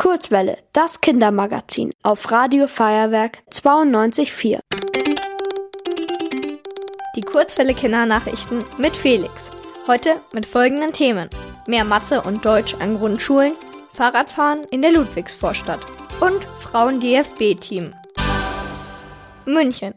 Kurzwelle, das Kindermagazin auf Radio Feuerwerk 92.4. Die Kurzwelle Kindernachrichten mit Felix. Heute mit folgenden Themen. Mehr Mathe und Deutsch an Grundschulen, Fahrradfahren in der Ludwigsvorstadt und Frauen-DFB-Team. München.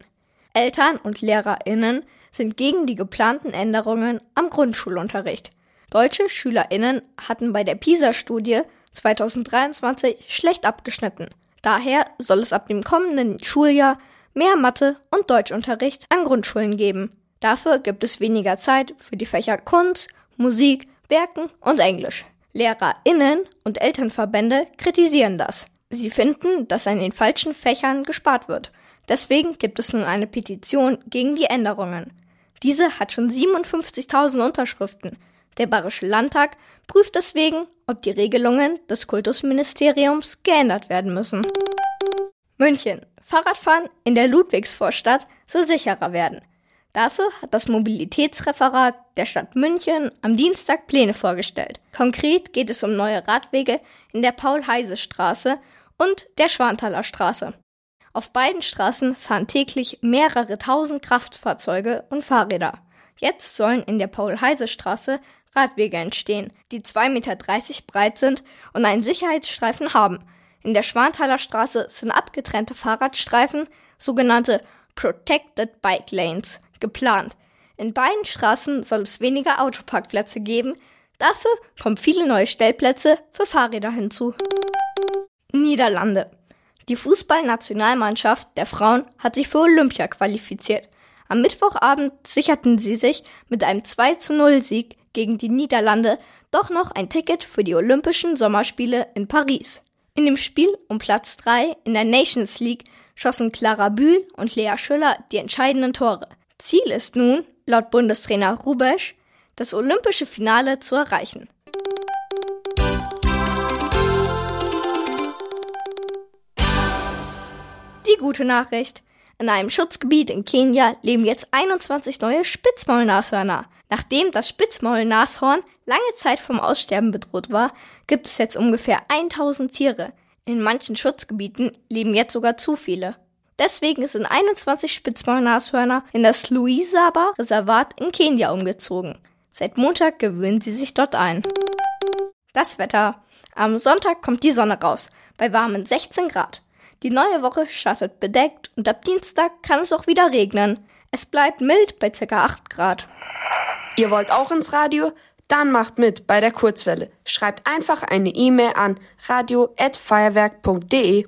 Eltern und LehrerInnen sind gegen die geplanten Änderungen am Grundschulunterricht. Deutsche SchülerInnen hatten bei der PISA-Studie 2023 schlecht abgeschnitten. Daher soll es ab dem kommenden Schuljahr mehr Mathe- und Deutschunterricht an Grundschulen geben. Dafür gibt es weniger Zeit für die Fächer Kunst, Musik, Werken und Englisch. LehrerInnen und Elternverbände kritisieren das. Sie finden, dass an den falschen Fächern gespart wird. Deswegen gibt es nun eine Petition gegen die Änderungen. Diese hat schon 57.000 Unterschriften. Der Bayerische Landtag prüft deswegen, ob die Regelungen des Kultusministeriums geändert werden müssen. München. Fahrradfahren in der Ludwigsvorstadt soll sicherer werden. Dafür hat das Mobilitätsreferat der Stadt München am Dienstag Pläne vorgestellt. Konkret geht es um neue Radwege in der Paul-Heise-Straße und der Schwanthaler Straße. Auf beiden Straßen fahren täglich mehrere tausend Kraftfahrzeuge und Fahrräder. Jetzt sollen in der Paul-Heise-Straße Radwege entstehen, die 2,30 Meter breit sind und einen Sicherheitsstreifen haben. In der Schwanthaler Straße sind abgetrennte Fahrradstreifen, sogenannte Protected Bike Lanes, geplant. In beiden Straßen soll es weniger Autoparkplätze geben, dafür kommen viele neue Stellplätze für Fahrräder hinzu. Niederlande. Die Fußballnationalmannschaft der Frauen hat sich für Olympia qualifiziert. Am Mittwochabend sicherten sie sich mit einem 2 zu 0 Sieg gegen die Niederlande doch noch ein Ticket für die Olympischen Sommerspiele in Paris. In dem Spiel um Platz 3 in der Nations League schossen Clara Bühl und Lea Schüller die entscheidenden Tore. Ziel ist nun, laut Bundestrainer Rubesch, das olympische Finale zu erreichen. Die gute Nachricht. In einem Schutzgebiet in Kenia leben jetzt 21 neue Spitzmaulnashörner. Nachdem das Spitzmaulnashorn lange Zeit vom Aussterben bedroht war, gibt es jetzt ungefähr 1000 Tiere. In manchen Schutzgebieten leben jetzt sogar zu viele. Deswegen sind 21 Spitzmaulnashörner in das Luisaba-Reservat in Kenia umgezogen. Seit Montag gewöhnen sie sich dort ein. Das Wetter. Am Sonntag kommt die Sonne raus, bei warmen 16 Grad. Die neue Woche startet bedeckt und ab Dienstag kann es auch wieder regnen. Es bleibt mild bei ca. 8 Grad. Ihr wollt auch ins Radio? Dann macht mit bei der Kurzwelle. Schreibt einfach eine E-Mail an radio@feuerwerk.de.